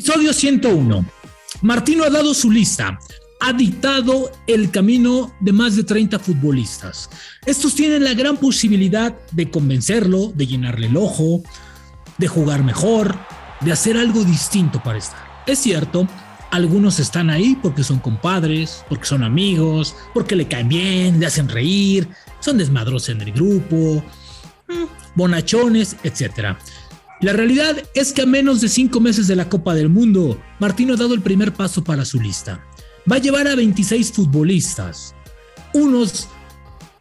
Episodio 101. Martino ha dado su lista. Ha dictado el camino de más de 30 futbolistas. Estos tienen la gran posibilidad de convencerlo, de llenarle el ojo, de jugar mejor, de hacer algo distinto para estar. Es cierto, algunos están ahí porque son compadres, porque son amigos, porque le caen bien, le hacen reír, son desmadros en el grupo, mm, bonachones, etc. La realidad es que a menos de cinco meses de la Copa del Mundo, Martino ha dado el primer paso para su lista. Va a llevar a 26 futbolistas. Unos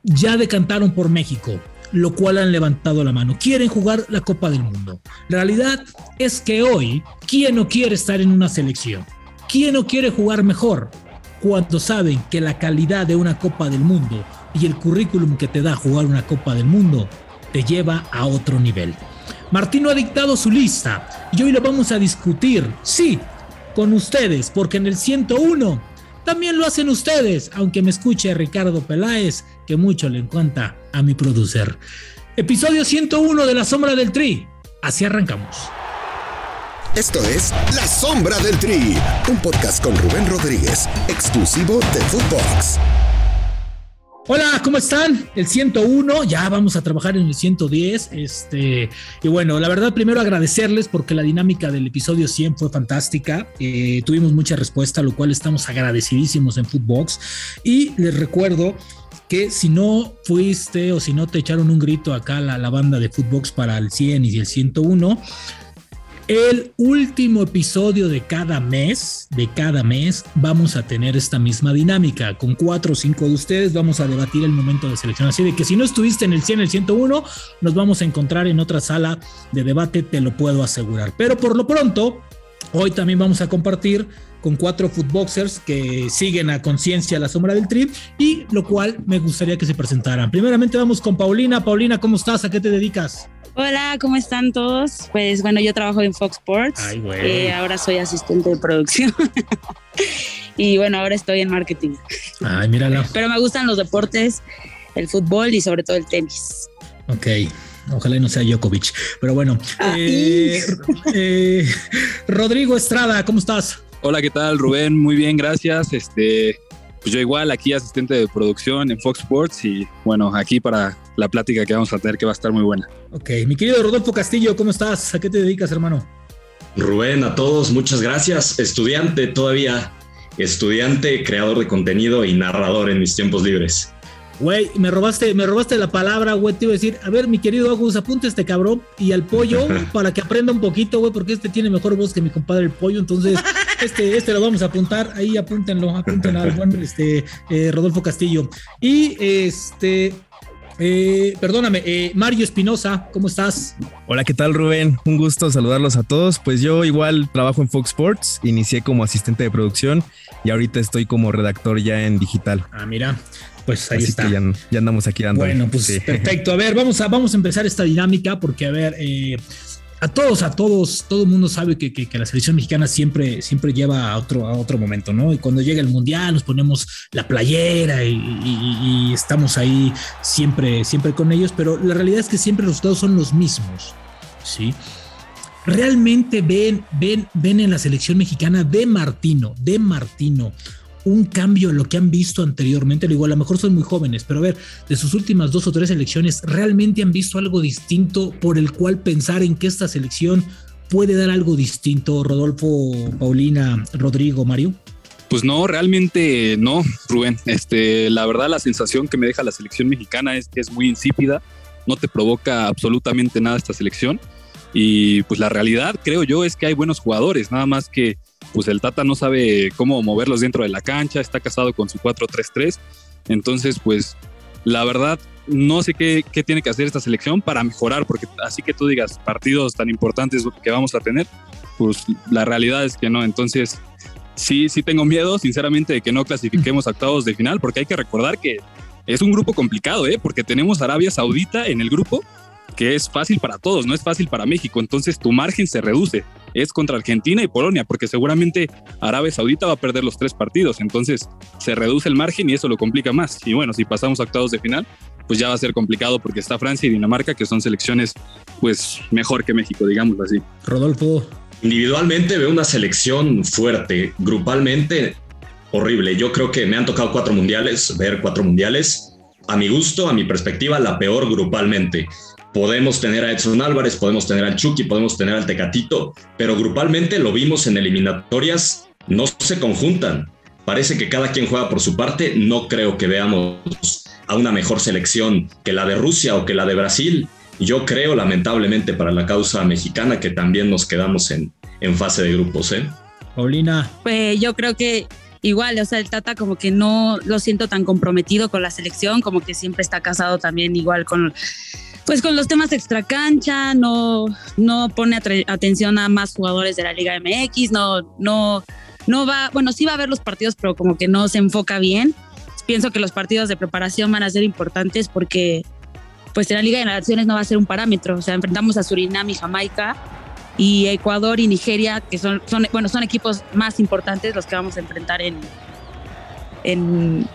ya decantaron por México, lo cual han levantado la mano. Quieren jugar la Copa del Mundo. La realidad es que hoy, ¿quién no quiere estar en una selección? ¿Quién no quiere jugar mejor? Cuando saben que la calidad de una Copa del Mundo y el currículum que te da jugar una Copa del Mundo te lleva a otro nivel. Martino ha dictado su lista y hoy lo vamos a discutir, sí, con ustedes, porque en el 101 también lo hacen ustedes, aunque me escuche Ricardo Peláez, que mucho le encanta a mi producer. Episodio 101 de La Sombra del Tri. Así arrancamos. Esto es La Sombra del Tri, un podcast con Rubén Rodríguez, exclusivo de Footbox. Hola, ¿cómo están? El 101, ya vamos a trabajar en el 110. Este, y bueno, la verdad, primero agradecerles porque la dinámica del episodio 100 fue fantástica. Eh, tuvimos mucha respuesta, lo cual estamos agradecidísimos en Footbox. Y les recuerdo que si no fuiste o si no te echaron un grito acá la, la banda de Footbox para el 100 y el 101, el último episodio de cada mes, de cada mes, vamos a tener esta misma dinámica. Con cuatro o cinco de ustedes vamos a debatir el momento de selección. Así de que si no estuviste en el 100, el 101, nos vamos a encontrar en otra sala de debate, te lo puedo asegurar. Pero por lo pronto, hoy también vamos a compartir con cuatro footboxers que siguen a conciencia la sombra del trip y lo cual me gustaría que se presentaran. Primeramente vamos con Paulina. Paulina, ¿cómo estás? ¿A qué te dedicas? Hola, ¿cómo están todos? Pues bueno, yo trabajo en Fox Sports. Ay, eh, ahora soy asistente de producción. y bueno, ahora estoy en marketing. Ay, mírala. Pero me gustan los deportes, el fútbol y sobre todo el tenis. Ok. Ojalá no sea Djokovic. Pero bueno. Eh, eh, Rodrigo Estrada, ¿cómo estás? Hola, ¿qué tal, Rubén? Muy bien, gracias. Este, pues yo igual aquí asistente de producción en Fox Sports y bueno, aquí para la plática que vamos a tener que va a estar muy buena. Ok, mi querido Rodolfo Castillo, ¿cómo estás? ¿A qué te dedicas, hermano? Rubén, a todos, muchas gracias. Estudiante todavía, estudiante, creador de contenido y narrador en mis tiempos libres. Güey, me robaste, me robaste la palabra, güey. Te iba a decir, a ver, mi querido Agus, apunte este cabrón y al pollo para que aprenda un poquito, güey, porque este tiene mejor voz que mi compadre el pollo. Entonces, este, este lo vamos a apuntar. Ahí apúntenlo, apúntenlo al buen este, eh, Rodolfo Castillo. Y este, eh, perdóname, eh, Mario Espinosa, ¿cómo estás? Hola, ¿qué tal Rubén? Un gusto saludarlos a todos. Pues yo igual trabajo en Fox Sports, inicié como asistente de producción y ahorita estoy como redactor ya en digital. Ah, mira, pues ahí está. ya, andamos aquí dando. Bueno, pues perfecto. A ver, vamos a, vamos a empezar esta dinámica porque, a ver, eh, a todos, a todos, todo el mundo sabe que, que, la selección mexicana siempre, siempre lleva a otro, a otro momento, ¿no? Y cuando llega el mundial nos ponemos la playera y, y, estamos ahí siempre, siempre con ellos, pero la realidad es que siempre los resultados son los mismos, ¿sí? Realmente ven, ven, ven en la selección mexicana de Martino, de Martino, un cambio en lo que han visto anteriormente. Lo digo, a lo mejor son muy jóvenes, pero a ver, de sus últimas dos o tres elecciones, ¿realmente han visto algo distinto por el cual pensar en que esta selección puede dar algo distinto? Rodolfo, Paulina, Rodrigo, Mario. Pues no, realmente no, Rubén. Este, la verdad, la sensación que me deja la selección mexicana es que es muy insípida, no te provoca absolutamente nada esta selección. Y pues la realidad, creo yo, es que hay buenos jugadores, nada más que pues el Tata no sabe cómo moverlos dentro de la cancha, está casado con su 4-3-3. Entonces, pues la verdad, no sé qué, qué, tiene que hacer esta selección para mejorar, porque así que tú digas partidos tan importantes que vamos a tener, pues la realidad es que no. Entonces, sí, sí tengo miedo, sinceramente, de que no clasifiquemos a octavos de final, porque hay que recordar que es un grupo complicado, ¿eh? porque tenemos Arabia Saudita en el grupo que es fácil para todos, no es fácil para México. Entonces tu margen se reduce. Es contra Argentina y Polonia, porque seguramente Arabia Saudita va a perder los tres partidos. Entonces se reduce el margen y eso lo complica más. Y bueno, si pasamos a octavos de final, pues ya va a ser complicado porque está Francia y Dinamarca, que son selecciones pues mejor que México, digámoslo así. Rodolfo. Individualmente veo una selección fuerte, grupalmente horrible. Yo creo que me han tocado cuatro mundiales, ver cuatro mundiales. A mi gusto, a mi perspectiva, la peor grupalmente. Podemos tener a Edson Álvarez, podemos tener al Chucky, podemos tener al Tecatito, pero grupalmente lo vimos en eliminatorias, no se conjuntan. Parece que cada quien juega por su parte. No creo que veamos a una mejor selección que la de Rusia o que la de Brasil. Yo creo, lamentablemente, para la causa mexicana, que también nos quedamos en, en fase de grupos. ¿eh? Paulina. Pues yo creo que igual, o sea, el Tata como que no lo siento tan comprometido con la selección, como que siempre está casado también igual con pues con los temas extra cancha, no, no pone atención a más jugadores de la Liga MX, no, no, no va, bueno, sí va a ver los partidos, pero como que no se enfoca bien. Pienso que los partidos de preparación van a ser importantes porque pues en la Liga de Naciones no va a ser un parámetro, o sea, enfrentamos a Surinam y Jamaica y Ecuador y Nigeria, que son, son, bueno, son equipos más importantes los que vamos a enfrentar en, en,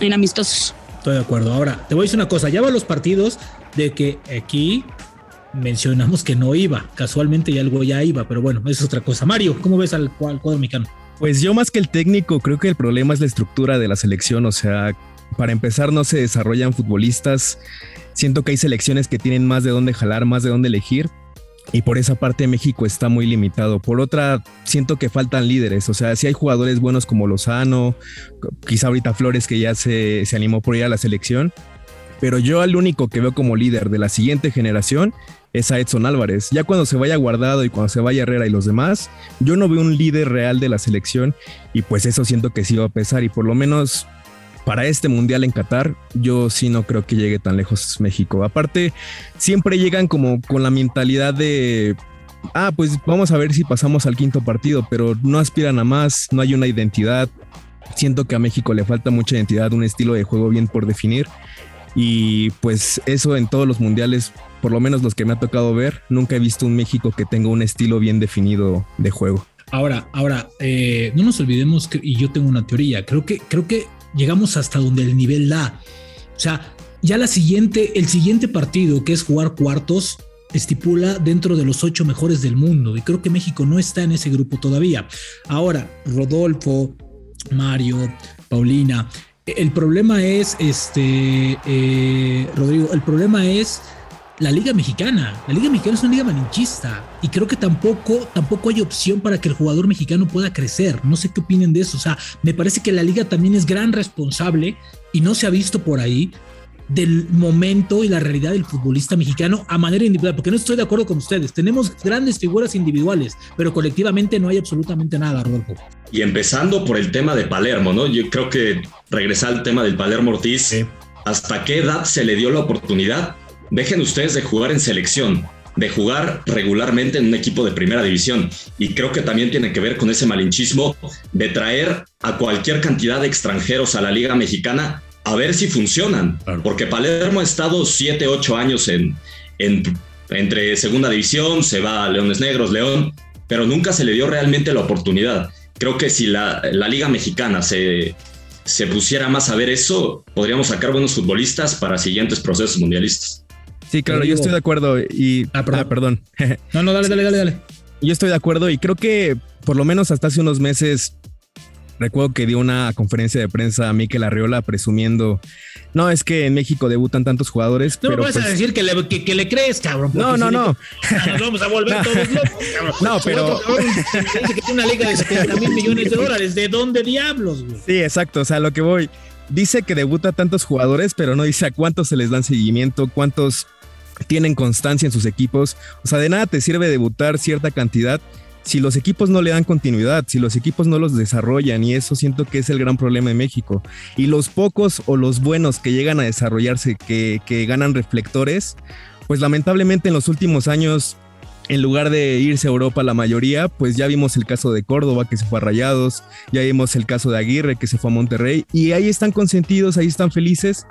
en amistosos. Estoy de acuerdo. Ahora, te voy a decir una cosa, ya van los partidos de que aquí mencionamos que no iba, casualmente y algo ya iba, pero bueno, es otra cosa. Mario, ¿cómo ves al, al cuadro mexicano? Pues yo más que el técnico, creo que el problema es la estructura de la selección, o sea, para empezar no se desarrollan futbolistas, siento que hay selecciones que tienen más de dónde jalar, más de dónde elegir, y por esa parte México está muy limitado. Por otra, siento que faltan líderes. O sea, si hay jugadores buenos como Lozano, quizá ahorita Flores que ya se, se animó por ir a la selección. Pero yo al único que veo como líder de la siguiente generación es a Edson Álvarez. Ya cuando se vaya Guardado y cuando se vaya Herrera y los demás, yo no veo un líder real de la selección y pues eso siento que sí va a pesar y por lo menos para este mundial en Qatar, yo sí no creo que llegue tan lejos México. Aparte, siempre llegan como con la mentalidad de ah, pues vamos a ver si pasamos al quinto partido, pero no aspiran a más, no hay una identidad. Siento que a México le falta mucha identidad, un estilo de juego bien por definir. Y pues eso en todos los mundiales, por lo menos los que me ha tocado ver, nunca he visto un México que tenga un estilo bien definido de juego. Ahora, ahora, eh, no nos olvidemos y yo tengo una teoría, creo que, creo que llegamos hasta donde el nivel da. O sea, ya la siguiente, el siguiente partido, que es jugar cuartos, estipula dentro de los ocho mejores del mundo. Y creo que México no está en ese grupo todavía. Ahora, Rodolfo, Mario, Paulina. El problema es, este, eh, Rodrigo, el problema es la Liga Mexicana. La Liga Mexicana es una liga malinchista y creo que tampoco, tampoco hay opción para que el jugador mexicano pueda crecer. No sé qué opinen de eso. O sea, me parece que la liga también es gran responsable y no se ha visto por ahí del momento y la realidad del futbolista mexicano a manera individual, porque no estoy de acuerdo con ustedes. Tenemos grandes figuras individuales, pero colectivamente no hay absolutamente nada, Rodolfo. Y empezando por el tema de Palermo, ¿no? Yo creo que regresar al tema del Palermo Ortiz, ¿hasta qué edad se le dio la oportunidad? dejen ustedes de jugar en selección, de jugar regularmente en un equipo de primera división. Y creo que también tiene que ver con ese malinchismo de traer a cualquier cantidad de extranjeros a la Liga Mexicana a ver si funcionan. Porque Palermo ha estado 7, 8 años en, entre segunda división, se va a Leones Negros, León, pero nunca se le dio realmente la oportunidad. Creo que si la, la Liga Mexicana se, se pusiera más a ver eso, podríamos sacar buenos futbolistas para siguientes procesos mundialistas. Sí, claro, yo estoy de acuerdo y... Ah, perdón. Ah, no, no, dale, dale, dale, dale. Yo estoy de acuerdo y creo que por lo menos hasta hace unos meses recuerdo que dio una conferencia de prensa a Mikel Arriola presumiendo, no, es que en México debutan tantos jugadores. No pero vas a pues decir que le, que, le, crees, cabrón. No, no, no. Nos vamos a volver todos locos, cabrón. No, pero... Dice que tiene una liga de 70 mil millones de dólares. ¿De dónde diablos, güey? Sí, exacto. O sea, lo que voy... Dice que debuta tantos jugadores, pero no dice a cuántos se les dan seguimiento, cuántos tienen constancia en sus equipos. O sea, de nada te sirve debutar cierta cantidad si los equipos no le dan continuidad, si los equipos no los desarrollan, y eso siento que es el gran problema de México. Y los pocos o los buenos que llegan a desarrollarse, que, ganan reflectores, pues lamentablemente en los últimos años en lugar de irse a Europa la mayoría, pues ya vimos el caso de Córdoba que se fue a Rayados, ya vimos el caso de Aguirre que se fue a Monterrey y ahí están consentidos, ahí están felices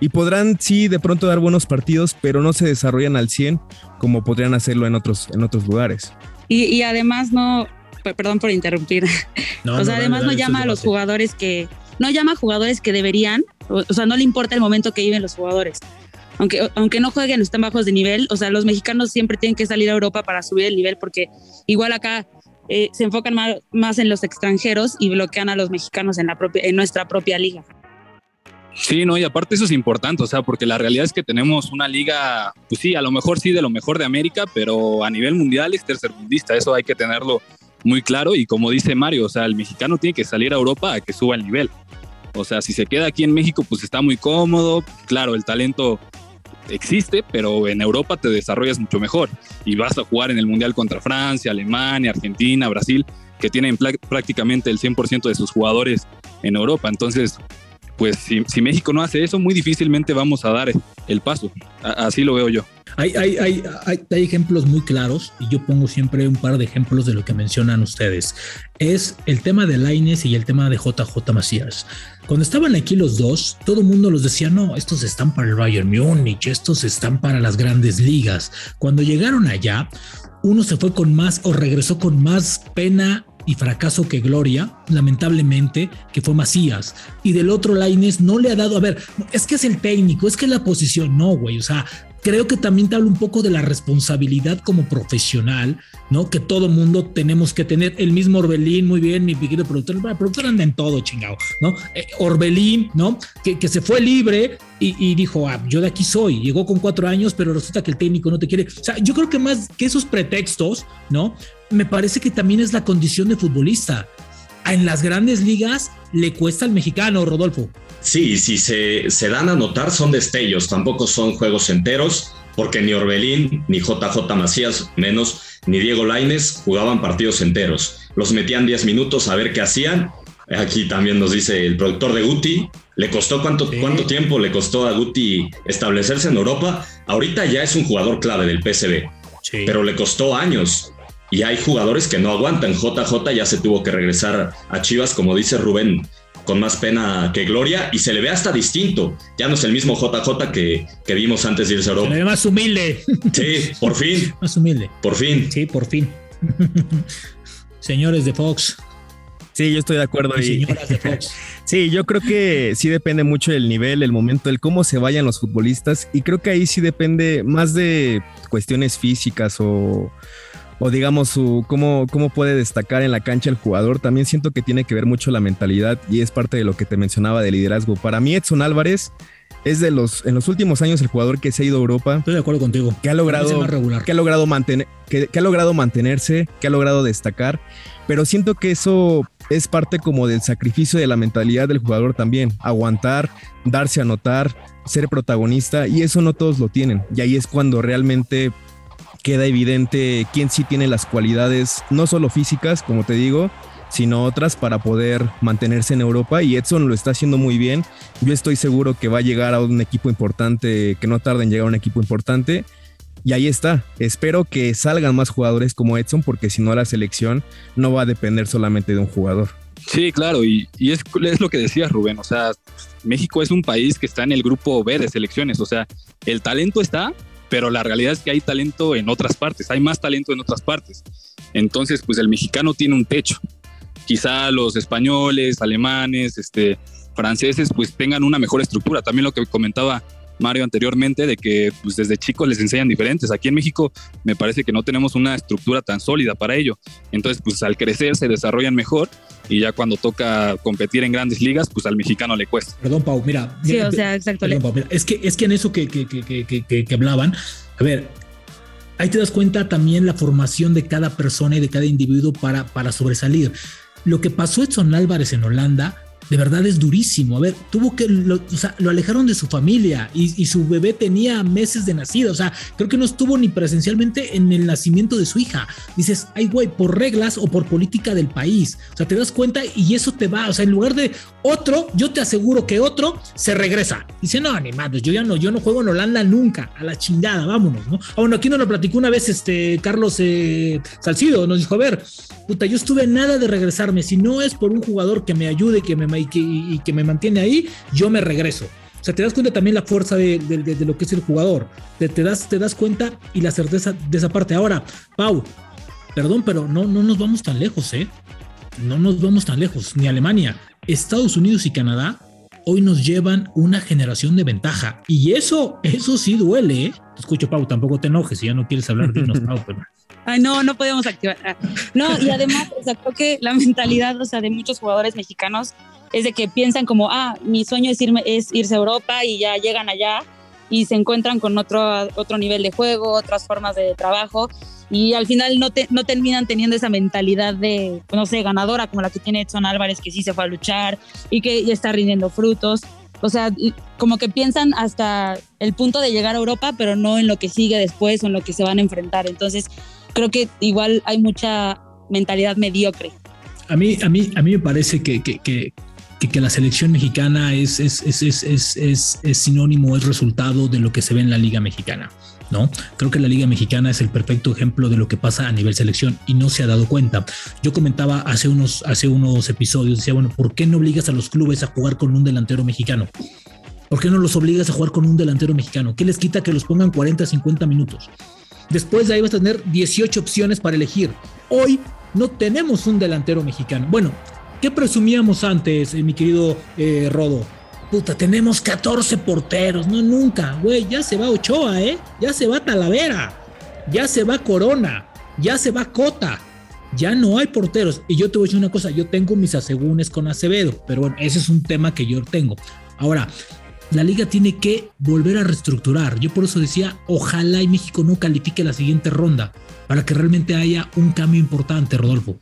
y podrán sí de pronto dar buenos partidos, pero no se desarrollan al 100 como podrían hacerlo en otros, en otros lugares. Y, además no, perdón por interrumpir, o sea, además no llama a los jugadores que, no llama a jugadores que deberían, o, sea, no le importa el momento que viven los jugadores. aunque, aunque no jueguen, están bajos de nivel. O sea, los mexicanos siempre tienen que salir a Europa para subir el nivel porque igual acá eh, se enfocan más, más, en los extranjeros y bloquean a los mexicanos en, la propia, en nuestra propia liga. Sí, no, y aparte eso es importante, o sea, porque la realidad es que tenemos una liga, pues sí, a lo mejor sí de lo mejor de América, pero a nivel mundial es tercermundista, eso hay que tenerlo muy claro y como dice Mario, o sea, el mexicano tiene que salir a Europa a que suba el nivel. O sea, si se queda aquí en México, pues está muy cómodo, claro, el talento existe, pero en Europa te desarrollas mucho mejor y vas a jugar en el Mundial contra Francia, Alemania, Argentina, Brasil, que tienen prácticamente el 100% de sus jugadores en Europa. Entonces, pues si, México no hace eso, muy difícilmente vamos a dar el paso. así lo veo yo. Hay, hay, hay, hay, ejemplos muy claros y yo pongo siempre un par de ejemplos de lo que mencionan ustedes. Es el tema de Laines y el tema de JJ Macías. Cuando estaban aquí los dos, todo el mundo los decía, no, estos están para el Bayern Múnich, estos están para las grandes ligas. Cuando llegaron allá, uno se fue con más o regresó con más pena y fracaso que gloria, lamentablemente, que fue Macías. Y del otro Laines no le ha dado, a ver, es que es el técnico, es que es la posición, no, güey, o sea, creo que también te habla un poco de la responsabilidad como profesional, ¿no? Que todo mundo tenemos que tener. El mismo Orbelín, muy bien, mi pequeño productor, el productor anda en todo, chingado, ¿no? Eh, Orbelín, ¿no? Que, que, se fue libre y, y, dijo, ah, yo de aquí soy. Llegó con cuatro años, pero resulta que el técnico no te quiere. O sea, yo creo que más que esos pretextos, ¿no? Me parece que también es la condición de futbolista. En las grandes ligas le cuesta al mexicano, Rodolfo. Sí, si se, se dan a notar son destellos, tampoco son juegos enteros, porque ni Orbelín, ni JJ Macías, menos, ni Diego Laines jugaban partidos enteros. Los metían 10 minutos a ver qué hacían. Aquí también nos dice el productor de Guti, ¿le costó cuánto, cuánto tiempo le costó a Guti establecerse en Europa? Ahorita ya es un jugador clave del PSV, pero le costó años. Y hay jugadores que no aguantan. JJ ya se tuvo que regresar a Chivas, como dice Rubén con más pena que gloria y se le ve hasta distinto. Ya no es el mismo JJ que, que vimos antes de irse a Europa. Se le ve más humilde. Sí, por fin. más humilde. Por fin. Sí, por fin. Señores de Fox. Sí, yo estoy de acuerdo ahí. Señoras de Fox. Sí, yo creo que sí depende mucho del nivel, el momento, el cómo se vayan los futbolistas. Y creo que ahí sí depende más de cuestiones físicas o o digamos su cómo, cómo puede destacar en la cancha el jugador, también siento que tiene que ver mucho la mentalidad y es parte de lo que te mencionaba de liderazgo. Para mí Edson Álvarez es de los en los últimos años el jugador que se ha ido a Europa. Estoy de acuerdo contigo. Que ha logrado que ha logrado mantener que, ha logrado mantenerse, que ha logrado destacar, pero siento que eso es parte como del sacrificio de la mentalidad del jugador también, aguantar, darse a notar, ser protagonista y eso no todos lo tienen. Y ahí es cuando realmente queda evidente quién sí tiene las cualidades, no solo físicas, como te digo, sino otras para poder mantenerse en Europa y Edson lo está haciendo muy bien. Yo estoy seguro que va a llegar a un equipo importante, que no tarda en llegar a un equipo importante. Y ahí está. Espero que salgan más jugadores como Edson porque si no la selección no va a depender solamente de un jugador. Sí, claro, y, es, es, lo que decía Rubén, o sea, México es un país que está en el grupo B de selecciones, o sea, el talento está, pero la realidad es que hay talento en otras partes, hay más talento en otras partes. Entonces, pues el mexicano tiene un techo. Quizá los españoles, alemanes, este, franceses, pues tengan una mejor estructura. También lo que comentaba Mario anteriormente, de que pues, desde chicos les enseñan diferentes. Aquí en México me parece que no tenemos una estructura tan sólida para ello. Entonces, pues al crecer se desarrollan mejor y ya cuando toca competir en grandes ligas, pues al mexicano le cuesta. Perdón, Pau, mira. Sí, o sea, exacto. es, que, es que en eso que, que, que, que hablaban, a ver, ahí te das cuenta también la formación de cada persona y de cada individuo para, para sobresalir. Lo que pasó Edson Álvarez en Holanda de verdad es durísimo. A ver, tuvo que, lo, alejaron de su familia y, su bebé tenía meses de nacido. O sea, creo que no estuvo ni presencialmente en el nacimiento de su hija. Dices, ay, güey, por reglas o por política del país. O sea, te das cuenta y eso te va. O sea, en lugar de otro, yo te aseguro que otro se regresa. Dice, no, ni madre, yo ya no, yo no juego en Holanda nunca. A la chingada, vámonos, ¿no? Ah, bueno, aquí nos lo platicó una vez este Carlos eh, Salcido. Nos dijo, a ver, puta, yo estuve nada de regresarme. Si no es por un jugador que me ayude, que me y que, me mantiene ahí, yo me regreso. O sea, te das cuenta también la fuerza de, lo que es el jugador. Te, das, te das cuenta y la certeza de esa parte. Ahora, Pau, perdón, pero no, no nos vamos tan lejos, ¿eh? No nos vamos tan lejos. Ni Alemania, Estados Unidos y Canadá hoy nos llevan una generación de ventaja. Y eso, eso sí duele. ¿eh? Te escucho, Pau, tampoco te enojes si ya no quieres hablar, dinos, Pau. Pero... Ay, no, no podemos activar. Ah, no, y además, o sea, creo que la mentalidad, o sea, de muchos jugadores mexicanos es de que piensan como, ah, mi sueño es, irme, es irse a Europa y ya llegan allá y se encuentran con otro, otro nivel de juego, otras formas de trabajo y al final no, te, no terminan teniendo esa mentalidad de, no sé, ganadora como la que tiene Edson Álvarez, que sí se fue a luchar y que ya está rindiendo frutos. O sea, como que piensan hasta el punto de llegar a Europa, pero no en lo que sigue después o en lo que se van a enfrentar. Entonces, creo que igual hay mucha mentalidad mediocre. A mí, a mí, a mí me parece que, que, que, que, la selección mexicana es, es, es, es, sinónimo, es resultado de lo que se ve en la Liga Mexicana. ¿no? Creo que la Liga Mexicana es el perfecto ejemplo de lo que pasa a nivel selección y no se ha dado cuenta. Yo comentaba hace unos, hace unos episodios, decía, bueno, ¿por qué no obligas a los clubes a jugar con un delantero mexicano? ¿Por qué no los obligas a jugar con un delantero mexicano? ¿Qué les quita que los pongan 40, 50 minutos? Después de ahí vas a tener 18 opciones para elegir. Hoy no tenemos un delantero mexicano. Bueno, ¿qué presumíamos antes, eh, mi querido eh, Rodo? Puta, tenemos 14 porteros. No, nunca, güey. Ya se va Ochoa, ¿eh? Ya se va Talavera. Ya se va Corona. Ya se va Cota. Ya no hay porteros. Y yo te voy a decir una cosa. Yo tengo mis asegúnes con Acevedo. Pero bueno, ese es un tema que yo tengo. Ahora, la liga tiene que volver a reestructurar. Yo por eso decía, ojalá y México no califique la siguiente ronda. Para que realmente haya un cambio importante, Rodolfo.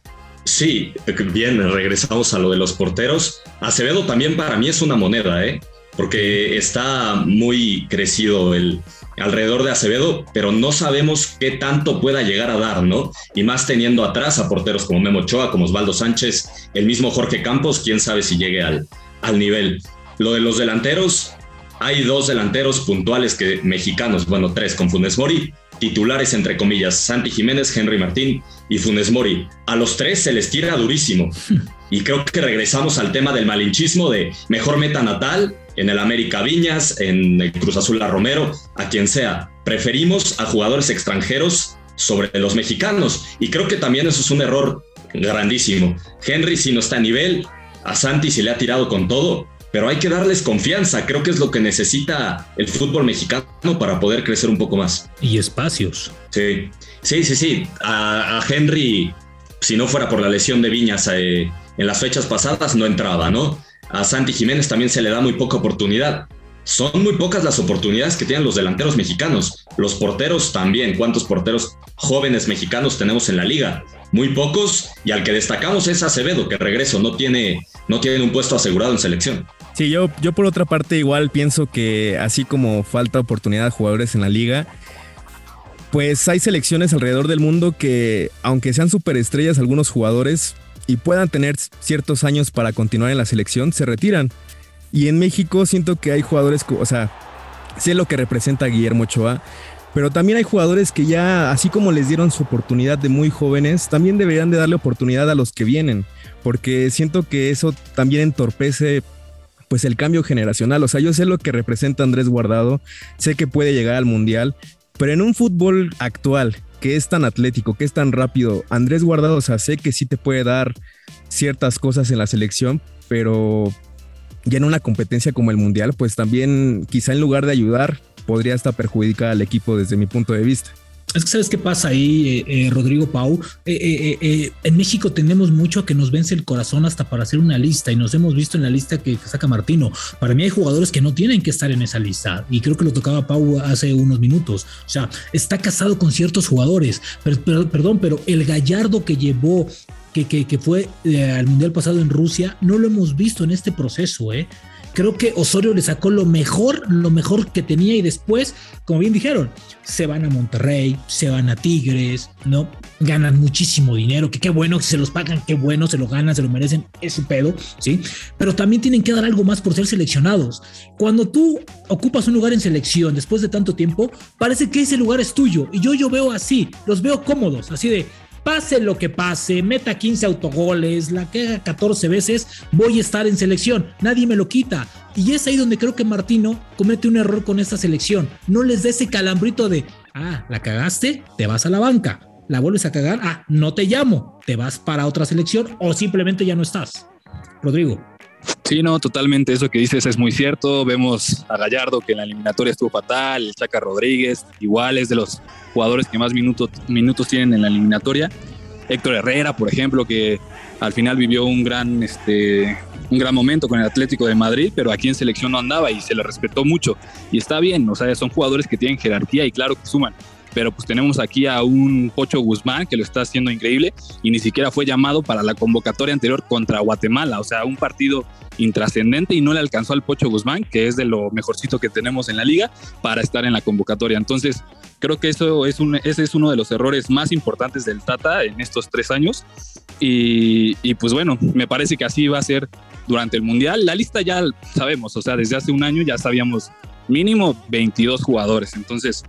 Sí, bien, regresamos a lo de los porteros. Acevedo también para mí es una moneda, ¿eh? porque está muy crecido el alrededor de Acevedo, pero no sabemos qué tanto pueda llegar a dar, ¿no? Y más teniendo atrás a porteros como Memo Ochoa, como Osvaldo Sánchez, el mismo Jorge Campos, quién sabe si llegue al, al nivel. Lo de los delanteros, hay dos delanteros puntuales que mexicanos, bueno, tres con Funes Mori, titulares entre comillas, Santi Jiménez, Henry Martín y Funes Mori. A los tres se les tira durísimo. Y creo que regresamos al tema del malinchismo de mejor meta natal en el América Viñas, en el Cruz Azul a Romero, a quien sea. Preferimos a jugadores extranjeros sobre los mexicanos. Y creo que también eso es un error grandísimo. Henry si no está a nivel, a Santi se le ha tirado con todo, pero hay que darles confianza. Creo que es lo que necesita el fútbol mexicano para poder crecer un poco más. Y espacios. Sí, sí, sí, sí. A, Henry, si no fuera por la lesión de Viñas eh, en las fechas pasadas, no entraba, ¿no? A Santi Jiménez también se le da muy poca oportunidad. Son muy pocas las oportunidades que tienen los delanteros mexicanos. Los porteros también. ¿Cuántos porteros jóvenes mexicanos tenemos en la liga? Muy pocos. Y al que destacamos es Acevedo, que regreso no tiene, no tiene un puesto asegurado en selección. Sí, yo, yo por otra parte igual pienso que así como falta oportunidad a jugadores en la liga, pues hay selecciones alrededor del mundo que, aunque sean superestrellas algunos jugadores y puedan tener ciertos años para continuar en la selección, se retiran. Y en México siento que hay jugadores, o sea, sé lo que representa Guillermo Ochoa, pero también hay jugadores que ya, así como les dieron su oportunidad de muy jóvenes, también deberían de darle oportunidad a los que vienen, porque siento que eso también entorpece pues el cambio generacional. O sea, yo sé lo que representa Andrés Guardado, sé que puede llegar al Mundial, pero en un fútbol actual que es tan atlético, que es tan rápido, Andrés Guardado, o sea, sé que sí te puede dar ciertas cosas en la selección, pero ya en una competencia como el Mundial, pues también quizá en lugar de ayudar, podría hasta perjudicar al equipo desde mi punto de vista. Es que sabes qué pasa ahí, eh, eh, Rodrigo Pau. Eh, en México tenemos mucho que nos vence el corazón hasta para hacer una lista y nos hemos visto en la lista que, saca Martino. Para mí hay jugadores que no tienen que estar en esa lista y creo que lo tocaba Pau hace unos minutos. O sea, está casado con ciertos jugadores, pero, perdón, pero el gallardo que llevó que, que, que, fue al Mundial pasado en Rusia, no lo hemos visto en este proceso, ¿eh? Creo que Osorio le sacó lo mejor, lo mejor que tenía y después, como bien dijeron, se van a Monterrey, se van a Tigres, ¿no? Ganan muchísimo dinero, que qué bueno que se los pagan, qué bueno, se lo ganan, se lo merecen, es su pedo, ¿sí? Pero también tienen que dar algo más por ser seleccionados. Cuando tú ocupas un lugar en selección después de tanto tiempo, parece que ese lugar es tuyo. Y yo, yo veo así, los veo cómodos, así de, pase lo que pase, meta 15 autogoles, la que 14 veces, voy a estar en selección. Nadie me lo quita. Y es ahí donde creo que Martino comete un error con esta selección. No les da ese calambrito de, ah, la cagaste, te vas a la banca. La vuelves a cagar, ah, no te llamo, te vas para otra selección o simplemente ya no estás. Rodrigo. Sí, no, totalmente. Eso que dices es muy cierto. Vemos a Gallardo que en la eliminatoria estuvo fatal, el Chaca Rodríguez, igual es de los jugadores que más minutos, minutos tienen en la eliminatoria. Héctor Herrera, por ejemplo, que al final vivió un gran, este, un gran momento con el Atlético de Madrid, pero aquí en selección no andaba y se le respetó mucho. Y está bien, o sea, son jugadores que tienen jerarquía y claro que suman. Pero pues tenemos aquí a un Pocho Guzmán que lo está haciendo increíble y ni siquiera fue llamado para la convocatoria anterior contra Guatemala, o sea, un partido intrascendente y no le alcanzó al Pocho Guzmán, que es de lo mejorcito que tenemos en la liga, para estar en la convocatoria. Entonces, creo que eso es ese es uno de los errores más importantes del Tata en estos tres años. Y, y, pues bueno, me parece que así va a ser durante el Mundial. La lista ya sabemos, o sea, desde hace un año ya sabíamos mínimo 22 jugadores. Entonces,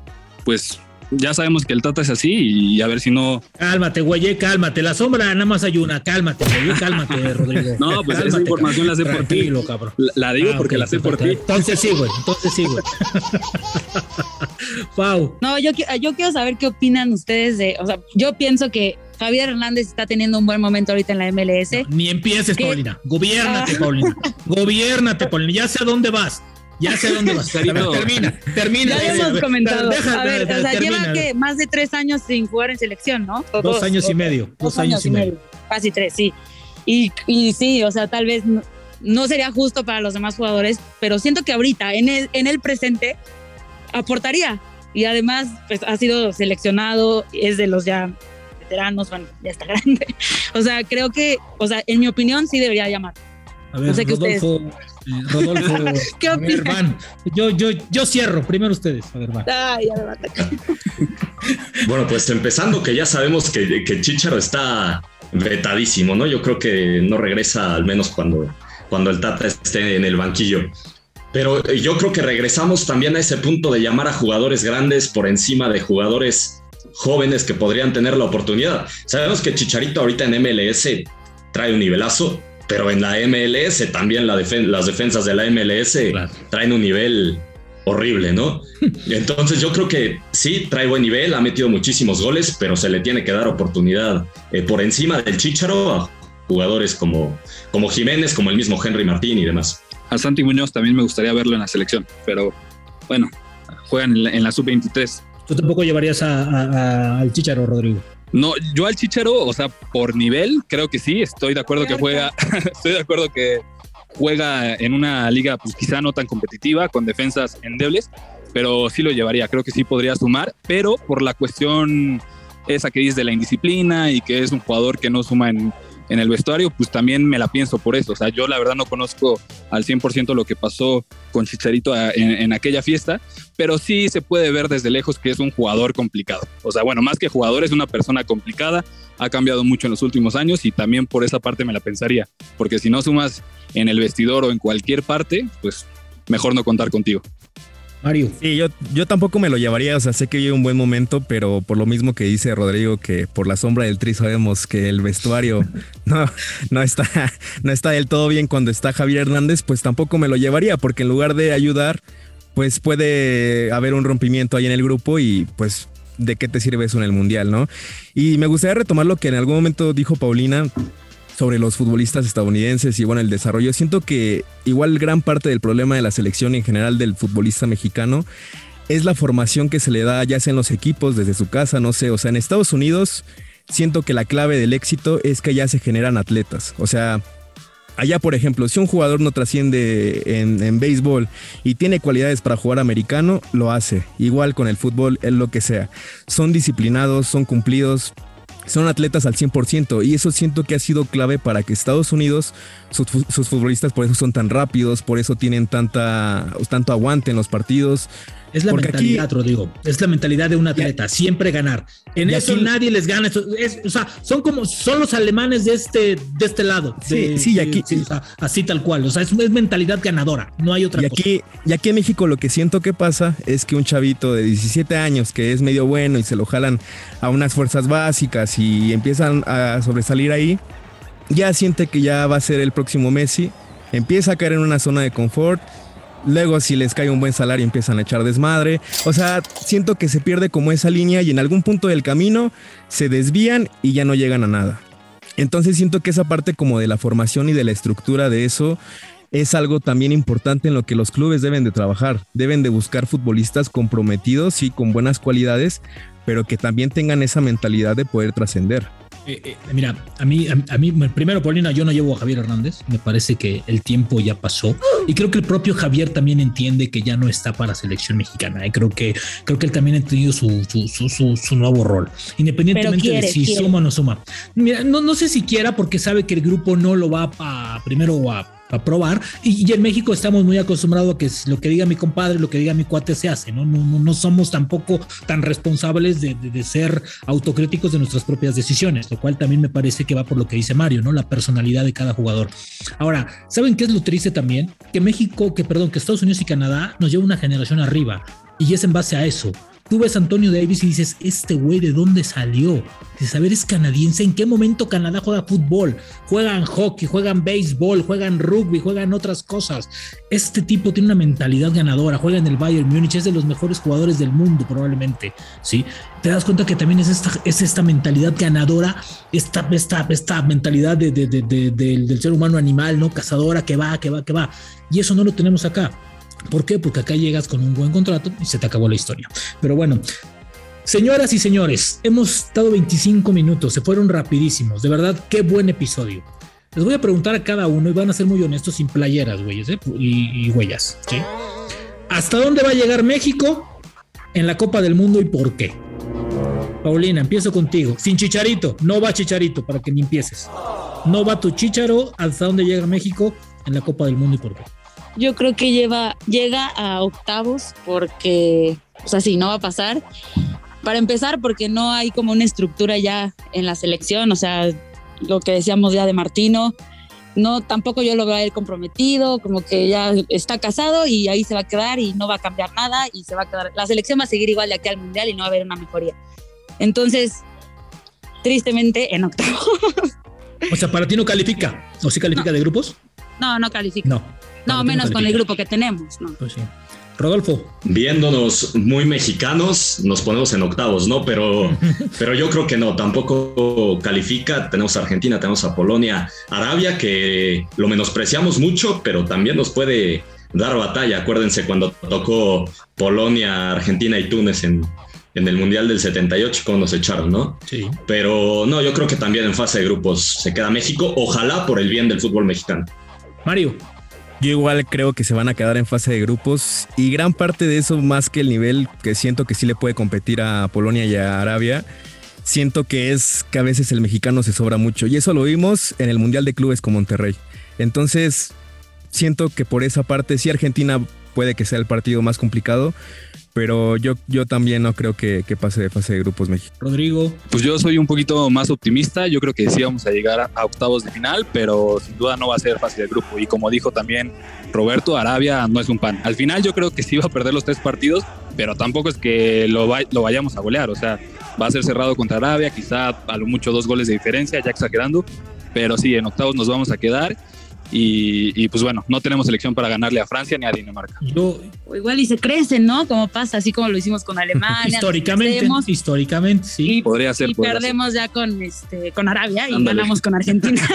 pues ya sabemos que el Tata es así y a ver si no. Cálmate, güey, cálmate. La sombra nada más hay una. Cálmate, güey, cálmate, Rodrigo. No, pues cálmate, esa información la sé por ti. Cabrón. La, la digo ah, porque okay, la sé por ti. Entonces sí, güey. Entonces sí, güey. Pau. No, yo, yo quiero saber qué opinan ustedes de. O sea, yo pienso que Javier Hernández está teniendo un buen momento ahorita en la MLS. No, ni empieces, ¿Qué? Paulina. Gobiérnate, ah. Paulina. Gobiérnate, Paulina. Ya sé a dónde vas. Ya sé dónde vas. Termina, termina. Ya hemos comentado. Deja, a ver, o sea, termina. lleva que más de tres años sin jugar en selección, ¿no? Dos, dos, años o, y medio. Dos, dos años, años, y medio. medio. Casi tres, sí. Y, y sí, o sea, tal vez no, no, sería justo para los demás jugadores, pero siento que ahorita, en el, en el presente, aportaría. Y además, pues ha sido seleccionado, es de los ya veteranos, bueno, ya está grande. O sea, creo que, o sea, en mi opinión, sí debería llamar. A ver, no sé Rodolfo, eh, Rodolfo, ¿Qué a ver, Van, yo, yo, yo cierro, primero ustedes, a ver, Van. Ay, ya bueno, pues empezando que ya sabemos que, que Chicharo está vetadísimo, ¿no? Yo creo que no regresa al menos cuando, cuando el Tata esté en el banquillo. Pero yo creo que regresamos también a ese punto de llamar a jugadores grandes por encima de jugadores jóvenes que podrían tener la oportunidad. Sabemos que Chicharito ahorita en MLS trae un nivelazo, pero en la MLS también la defen las defensas de la MLS claro. traen un nivel horrible, ¿no? Entonces yo creo que sí, trae buen nivel, ha metido muchísimos goles, pero se le tiene que dar oportunidad eh, por encima del Chicharo a jugadores como, como Jiménez, como el mismo Henry Martín y demás. A Santi Muñoz también me gustaría verlo en la selección, pero bueno, juegan en la, en la sub-23. ¿Tú tampoco llevarías a, a, a, al Chicharo, Rodrigo? No, yo al Chicharo, o sea, por nivel, creo que sí, estoy de acuerdo que juega, estoy de acuerdo que juega en una liga pues quizá no tan competitiva, con defensas endebles, pero sí lo llevaría, creo que sí podría sumar, pero por la cuestión esa que dice de la indisciplina y que es un jugador que no suma en, en el vestuario, pues también me la pienso por eso. O sea, yo la verdad no conozco al 100% lo que pasó con Chicharito en, en, aquella fiesta, pero sí se puede ver desde lejos que es un jugador complicado. O sea, bueno, más que jugador, es una persona complicada, ha cambiado mucho en los últimos años y también por esa parte me la pensaría, porque si no sumas en el vestidor o en cualquier parte, pues mejor no contar contigo. Mario. Sí, yo, yo tampoco me lo llevaría, o sea, sé que vive un buen momento, pero por lo mismo que dice Rodrigo, que por la sombra del tri sabemos que el vestuario no, no, está, no está del todo bien cuando está Javier Hernández, pues tampoco me lo llevaría, porque en lugar de ayudar, pues puede haber un rompimiento ahí en el grupo y pues de qué te sirve eso en el Mundial, ¿no? Y me gustaría retomar lo que en algún momento dijo Paulina sobre los futbolistas estadounidenses y bueno, el desarrollo. Siento que igual gran parte del problema de la selección en general del futbolista mexicano es la formación que se le da ya sea en los equipos, desde su casa, no sé, o sea, en Estados Unidos siento que la clave del éxito es que ya se generan atletas, o sea, Allá, por ejemplo, si un jugador no trasciende en, en, béisbol y tiene cualidades para jugar americano, lo hace. Igual con el fútbol, es lo que sea. Son disciplinados, son cumplidos, son atletas al 100% y eso siento que ha sido clave para que Estados Unidos, sus, sus, futbolistas por eso son tan rápidos, por eso tienen tanta, tanto aguante en los partidos. Es la Porque mentalidad, aquí, Rodrigo. Es la mentalidad de un atleta, ya, siempre ganar. En eso aquí, nadie les gana. Es, o sea, son como, son los alemanes de este, de este lado. Sí, de, sí, y aquí. Sí, o sea, así tal cual. O sea, es, es, mentalidad ganadora. No hay otra y cosa. Aquí, y aquí en México lo que siento que pasa es que un chavito de 17 años que es medio bueno y se lo jalan a unas fuerzas básicas y empiezan a sobresalir ahí, ya siente que ya va a ser el próximo Messi. Empieza a caer en una zona de confort Luego, si les cae un buen salario, empiezan a echar desmadre. O sea, siento que se pierde como esa línea y en algún punto del camino se desvían y ya no llegan a nada. Entonces siento que esa parte como de la formación y de la estructura de eso es algo también importante en lo que los clubes deben de trabajar. Deben de buscar futbolistas comprometidos y con buenas cualidades, pero que también tengan esa mentalidad de poder trascender. Eh, eh, mira, a mí, a, mí, primero, Paulina, yo no llevo a Javier Hernández. Me parece que el tiempo ya pasó. Y creo que el propio Javier también entiende que ya no está para selección mexicana. Y creo que, creo que él también ha entendido su, su, nuevo rol. Independientemente de si suma o no suma. Mira, no, no sé si quiera porque sabe que el grupo no lo va a primero a a probar. Y, en México estamos muy acostumbrados a que lo que diga mi compadre, lo que diga mi cuate se hace, ¿no? No, no, somos tampoco tan responsables de, ser autocríticos de nuestras propias decisiones, lo cual también me parece que va por lo que dice Mario, ¿no? La personalidad de cada jugador. Ahora, ¿saben qué es lo triste también? Que México, que perdón, que Estados Unidos y Canadá nos lleva una generación arriba. Y es en base a eso. Tú ves a Antonio Davis y dices, este güey de dónde salió. Dices, a ver, es canadiense. ¿En qué momento Canadá juega fútbol? Juegan hockey, juegan béisbol, juegan rugby, juegan otras cosas. Este tipo tiene una mentalidad ganadora. Juega en el Bayern Múnich, es de los mejores jugadores del mundo, probablemente. ¿sí? Te das cuenta que también es esta, es esta mentalidad ganadora, esta, esta, esta mentalidad de, del ser humano animal, ¿no? Cazadora que va, que va, que va. Y eso no lo tenemos acá. ¿Por qué? Porque acá llegas con un buen contrato y se te acabó la historia. Pero bueno, señoras y señores, hemos estado 25 minutos, se fueron rapidísimos. De verdad, qué buen episodio. Les voy a preguntar a cada uno y van a ser muy honestos sin playeras, güeyes, ¿eh? y, huellas. ¿sí? ¿Hasta dónde va a llegar México en la Copa del Mundo y por qué? Paulina, empiezo contigo. Sin chicharito, no va chicharito para que ni empieces. No va tu chicharo hasta dónde llega México en la Copa del Mundo y por qué. Yo creo que lleva, llega a octavos porque, o sea, sí, no va a pasar. Para empezar, porque no hay como una estructura ya en la selección, o sea, lo que decíamos ya de Martino, no, tampoco yo lo veo a él comprometido, como que ya está casado y ahí se va a quedar y no va a cambiar nada y se va a quedar, la selección va a seguir igual de aquí al Mundial y no va a haber una mejoría. Entonces, tristemente, en octavos. O sea, ¿para ti no califica? ¿O sí califica de grupos? No, no califica. No. No, menos con el grupo que tenemos, ¿no? Pues sí. Rodolfo. Viéndonos muy mexicanos, nos ponemos en octavos, ¿no? Pero, pero yo creo que no, tampoco califica. Tenemos a Argentina, tenemos a Polonia, Arabia, que lo menospreciamos mucho, pero también nos puede dar batalla. Acuérdense cuando tocó Polonia, Argentina y Túnez en, en el Mundial del 78, como nos echaron, ¿no? Sí. Pero no, yo creo que también en fase de grupos se queda México, ojalá por el bien del fútbol mexicano. Mario. Yo igual creo que se van a quedar en fase de grupos y gran parte de eso, más que el nivel que siento que sí le puede competir a Polonia y a Arabia, siento que es que a veces el mexicano se sobra mucho y eso lo vimos en el Mundial de Clubes con Monterrey. Entonces, siento que por esa parte sí Argentina puede que sea el partido más complicado, pero yo, yo también no creo que, pase de fase de grupos México. Rodrigo. Pues yo soy un poquito más optimista, yo creo que sí vamos a llegar a, octavos de final, pero sin duda no va a ser fácil de grupo. Y como dijo también Roberto, Arabia no es un pan. Al final yo creo que sí va a perder los tres partidos, pero tampoco es que lo, lo vayamos a golear, o sea, va a ser cerrado contra Arabia, quizá a lo mucho dos goles de diferencia, ya exagerando, pero sí, en octavos nos vamos a quedar y, pues bueno, no tenemos elección para ganarle a Francia ni a Dinamarca. o igual y se crecen, ¿no? Como pasa, así como lo hicimos con Alemania. históricamente, históricamente, sí. podría ser. Y perdemos ya con, este, con Arabia y ganamos con Argentina.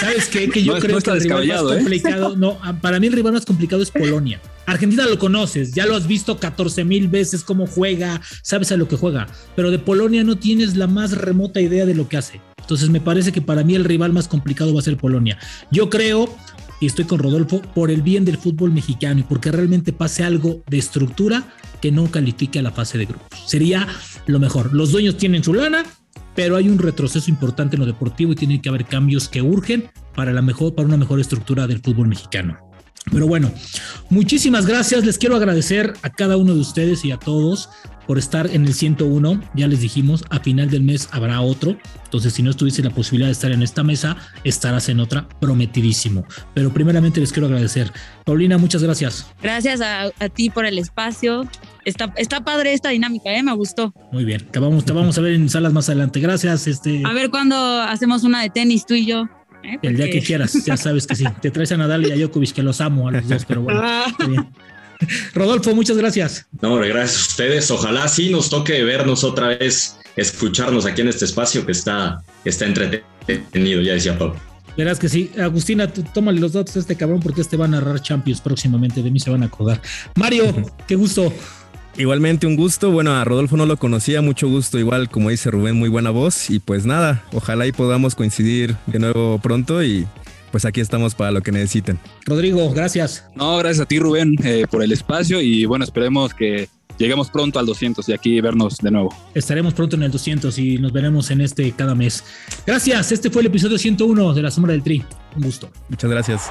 ¿Sabes qué? Que yo creo que el rival más ¿eh? complicado, no, para mí el rival más complicado es Polonia. Argentina lo conoces, ya lo has visto 14 mil veces cómo juega, sabes a lo que juega, pero de Polonia no tienes la más remota idea de lo que hace. Entonces me parece que para mí el rival más complicado va a ser Polonia. Yo creo, y estoy con Rodolfo, por el bien del fútbol mexicano y porque realmente pase algo de estructura que no califique a la fase de grupos. Sería lo mejor. Los dueños tienen su lana, pero hay un retroceso importante en lo deportivo y tiene que haber cambios que urgen para, la mejor, para una mejor estructura del fútbol mexicano. Pero bueno, muchísimas gracias. Les quiero agradecer a cada uno de ustedes y a todos por estar en el 101. Ya les dijimos, a final del mes habrá otro. Entonces, si no tuviste la posibilidad de estar en esta mesa, estarás en otra prometidísimo. Pero primeramente les quiero agradecer. Paulina, muchas gracias. Gracias a, ti por el espacio. Está, está padre esta dinámica, ¿eh? me gustó. Muy bien, te vamos, te vamos a ver en salas más adelante. Gracias. Este... A ver cuándo hacemos una de tenis tú y yo. ¿Eh? El día que quieras, ya sabes que sí. Te traes a Nadal y a Djokovic, que los amo a los dos, pero bueno. Está bien. Rodolfo, muchas gracias. No, gracias a ustedes. Ojalá sí nos toque vernos otra vez, escucharnos aquí en este espacio que está, está entretenido, ya decía Pablo. Verás que sí. Agustina, tómale los datos a este cabrón porque este va a narrar Champions próximamente. De mí se van a acordar. Mario, qué gusto. Igualmente un gusto. Bueno, a Rodolfo no lo conocía, mucho gusto. Igual, como dice Rubén, muy buena voz. Y pues nada, ojalá y podamos coincidir de nuevo pronto y pues aquí estamos para lo que necesiten. Rodrigo, gracias. No, gracias a ti, Rubén, eh, por el espacio y bueno, esperemos que lleguemos pronto al 200 y aquí vernos de nuevo. Estaremos pronto en el 200 y nos veremos en este cada mes. Gracias, este fue el episodio 101 de La Sombra del Tri. Un gusto. Muchas gracias.